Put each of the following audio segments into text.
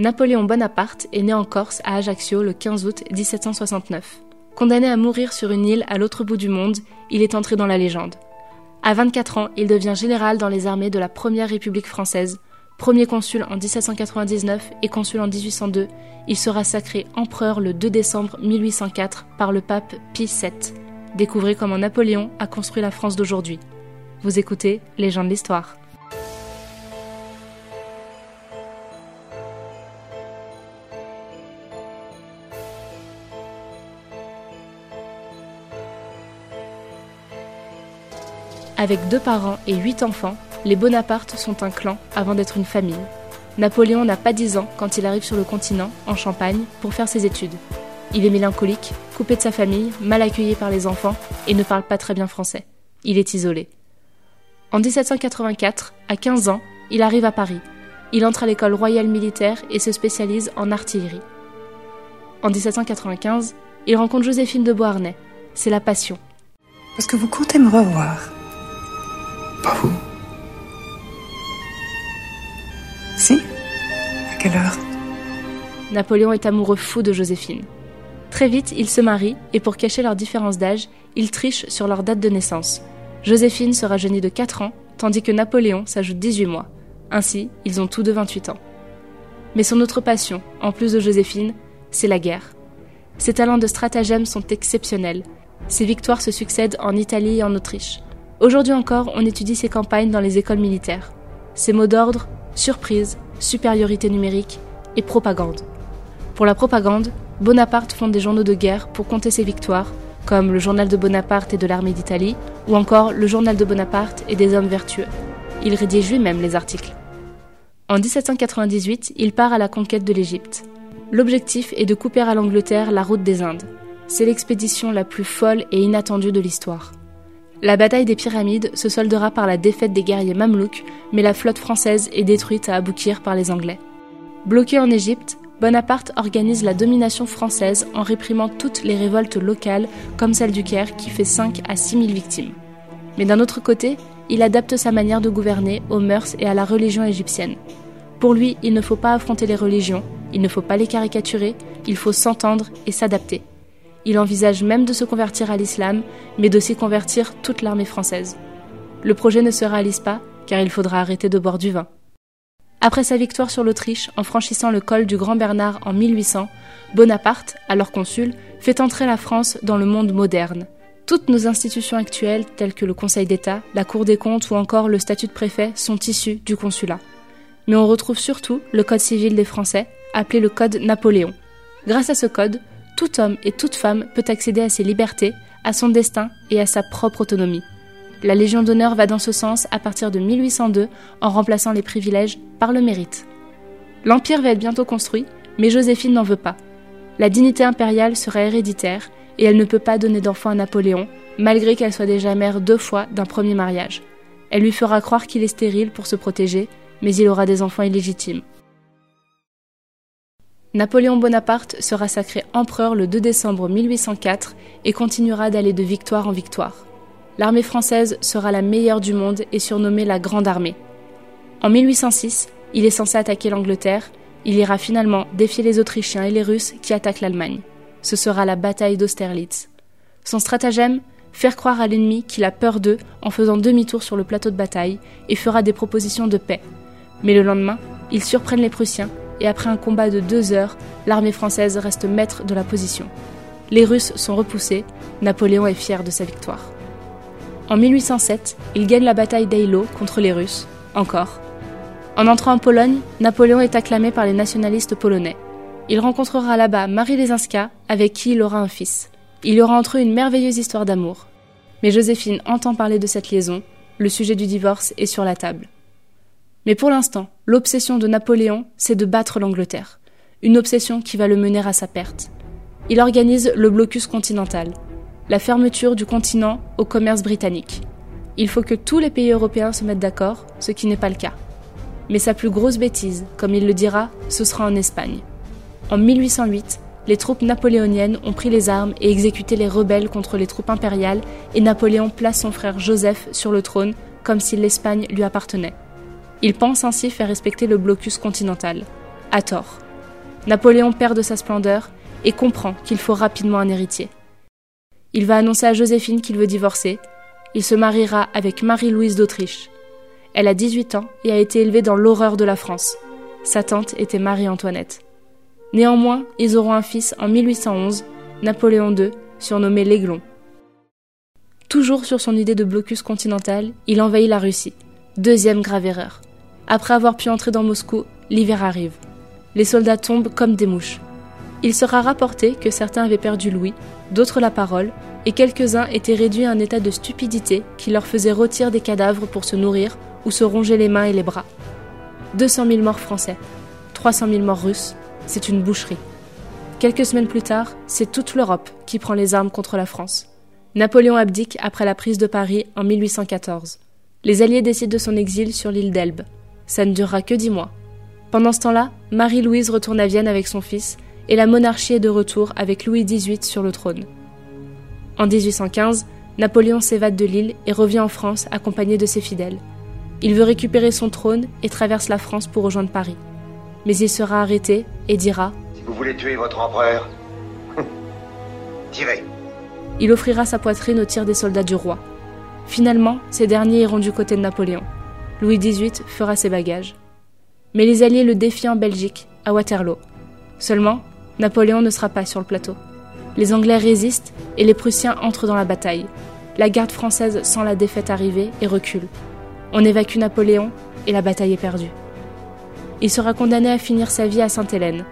Napoléon Bonaparte est né en Corse à Ajaccio le 15 août 1769. Condamné à mourir sur une île à l'autre bout du monde, il est entré dans la légende. À 24 ans, il devient général dans les armées de la Première République française. Premier consul en 1799 et consul en 1802, il sera sacré empereur le 2 décembre 1804 par le pape Pie VII. Découvrez comment Napoléon a construit la France d'aujourd'hui. Vous écoutez Les gens Avec deux parents et huit enfants, les Bonaparte sont un clan avant d'être une famille. Napoléon n'a pas dix ans quand il arrive sur le continent, en Champagne, pour faire ses études. Il est mélancolique, coupé de sa famille, mal accueilli par les enfants et ne parle pas très bien français. Il est isolé. En 1784, à 15 ans, il arrive à Paris. Il entre à l'école royale militaire et se spécialise en artillerie. En 1795, il rencontre Joséphine de Beauharnais. C'est la passion. Est-ce que vous comptez me revoir Pas vous Si À quelle heure? Napoléon est amoureux fou de Joséphine. Très vite, ils se marient et pour cacher leur différence d'âge, ils trichent sur leur date de naissance. Joséphine sera jeunie de 4 ans, tandis que Napoléon s'ajoute 18 mois. Ainsi, ils ont tous de 28 ans. Mais son autre passion, en plus de Joséphine, c'est la guerre. Ses talents de stratagème sont exceptionnels. Ses victoires se succèdent en Italie et en Autriche. Aujourd'hui encore, on étudie ses campagnes dans les écoles militaires. Ses mots d'ordre, surprise, supériorité numérique et propagande. Pour la propagande, Bonaparte fonde des journaux de guerre pour compter ses victoires, comme le Journal de Bonaparte et de l'armée d'Italie, ou encore le Journal de Bonaparte et des hommes vertueux. Il rédige lui-même les articles. En 1798, il part à la conquête de l'Égypte. L'objectif est de couper à l'Angleterre la route des Indes. C'est l'expédition la plus folle et inattendue de l'histoire. La bataille des pyramides se soldera par la défaite des guerriers mamelouks, mais la flotte française est détruite à Aboukir par les Anglais. Bloqué en Égypte, Bonaparte organise la domination française en réprimant toutes les révoltes locales comme celle du Caire qui fait 5 à 6 000 victimes. Mais d'un autre côté, il adapte sa manière de gouverner aux mœurs et à la religion égyptienne. Pour lui, il ne faut pas affronter les religions, il ne faut pas les caricaturer, il faut s'entendre et s'adapter. Il envisage même de se convertir à l'islam, mais d'aussi convertir toute l'armée française. Le projet ne se réalise pas, car il faudra arrêter de boire du vin. Après sa victoire sur l'Autriche en franchissant le col du Grand Bernard en 1800, Bonaparte, alors consul, fait entrer la France dans le monde moderne. Toutes nos institutions actuelles, telles que le Conseil d'État, la Cour des comptes ou encore le statut de préfet, sont issues du consulat. Mais on retrouve surtout le Code civil des Français, appelé le Code Napoléon. Grâce à ce code, tout homme et toute femme peut accéder à ses libertés, à son destin et à sa propre autonomie. La Légion d'honneur va dans ce sens à partir de 1802 en remplaçant les privilèges par le mérite. L'Empire va être bientôt construit, mais Joséphine n'en veut pas. La dignité impériale sera héréditaire et elle ne peut pas donner d'enfant à Napoléon, malgré qu'elle soit déjà mère deux fois d'un premier mariage. Elle lui fera croire qu'il est stérile pour se protéger, mais il aura des enfants illégitimes. Napoléon Bonaparte sera sacré empereur le 2 décembre 1804 et continuera d'aller de victoire en victoire l'armée française sera la meilleure du monde et surnommée la Grande Armée. En 1806, il est censé attaquer l'Angleterre, il ira finalement défier les Autrichiens et les Russes qui attaquent l'Allemagne. Ce sera la bataille d'Austerlitz. Son stratagème Faire croire à l'ennemi qu'il a peur d'eux en faisant demi-tour sur le plateau de bataille et fera des propositions de paix. Mais le lendemain, ils surprennent les Prussiens et après un combat de deux heures, l'armée française reste maître de la position. Les Russes sont repoussés, Napoléon est fier de sa victoire. En 1807, il gagne la bataille d'Eylau contre les Russes, encore. En entrant en Pologne, Napoléon est acclamé par les nationalistes polonais. Il rencontrera là-bas Marie Lesinska, avec qui il aura un fils. Il y aura entre eux une merveilleuse histoire d'amour. Mais Joséphine entend parler de cette liaison, le sujet du divorce est sur la table. Mais pour l'instant, l'obsession de Napoléon, c'est de battre l'Angleterre. Une obsession qui va le mener à sa perte. Il organise le blocus continental, la fermeture du continent au commerce britannique. Il faut que tous les pays européens se mettent d'accord, ce qui n'est pas le cas. Mais sa plus grosse bêtise, comme il le dira, ce sera en Espagne. En 1808, les troupes napoléoniennes ont pris les armes et exécuté les rebelles contre les troupes impériales et Napoléon place son frère Joseph sur le trône comme si l'Espagne lui appartenait. Il pense ainsi faire respecter le blocus continental. À tort. Napoléon perd de sa splendeur et comprend qu'il faut rapidement un héritier. Il va annoncer à Joséphine qu'il veut divorcer. Il se mariera avec Marie-Louise d'Autriche. Elle a 18 ans et a été élevée dans l'horreur de la France. Sa tante était Marie-Antoinette. Néanmoins, ils auront un fils en 1811, Napoléon II, surnommé l'Aiglon. Toujours sur son idée de blocus continental, il envahit la Russie. Deuxième grave erreur. Après avoir pu entrer dans Moscou, l'hiver arrive. Les soldats tombent comme des mouches. Il sera rapporté que certains avaient perdu l'ouïe, d'autres la parole, et quelques-uns étaient réduits à un état de stupidité qui leur faisait rôtir des cadavres pour se nourrir ou se ronger les mains et les bras. 200 000 morts français, 300 000 morts russes, c'est une boucherie. Quelques semaines plus tard, c'est toute l'Europe qui prend les armes contre la France. Napoléon abdique après la prise de Paris en 1814. Les Alliés décident de son exil sur l'île d'Elbe. Ça ne durera que dix mois. Pendant ce temps-là, Marie-Louise retourne à Vienne avec son fils et la monarchie est de retour avec Louis XVIII sur le trône. En 1815, Napoléon s'évade de l'île et revient en France accompagné de ses fidèles. Il veut récupérer son trône et traverse la France pour rejoindre Paris. Mais il sera arrêté et dira Si vous voulez tuer votre empereur, tirez. Il offrira sa poitrine au tir des soldats du roi. Finalement, ces derniers iront du côté de Napoléon. Louis XVIII fera ses bagages. Mais les Alliés le défient en Belgique, à Waterloo. Seulement, Napoléon ne sera pas sur le plateau. Les Anglais résistent et les Prussiens entrent dans la bataille. La garde française sent la défaite arriver et recule. On évacue Napoléon et la bataille est perdue. Il sera condamné à finir sa vie à Sainte-Hélène,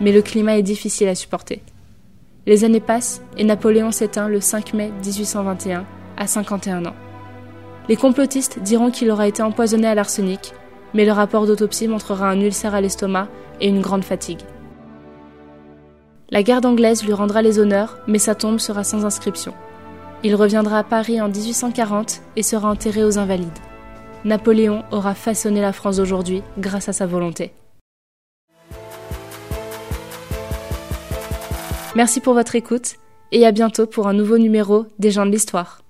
mais le climat est difficile à supporter. Les années passent et Napoléon s'éteint le 5 mai 1821 à 51 ans. Les complotistes diront qu'il aura été empoisonné à l'arsenic, mais le rapport d'autopsie montrera un ulcère à l'estomac et une grande fatigue. La garde anglaise lui rendra les honneurs, mais sa tombe sera sans inscription. Il reviendra à Paris en 1840 et sera enterré aux Invalides. Napoléon aura façonné la France d'aujourd'hui grâce à sa volonté. Merci pour votre écoute et à bientôt pour un nouveau numéro des gens de l'histoire.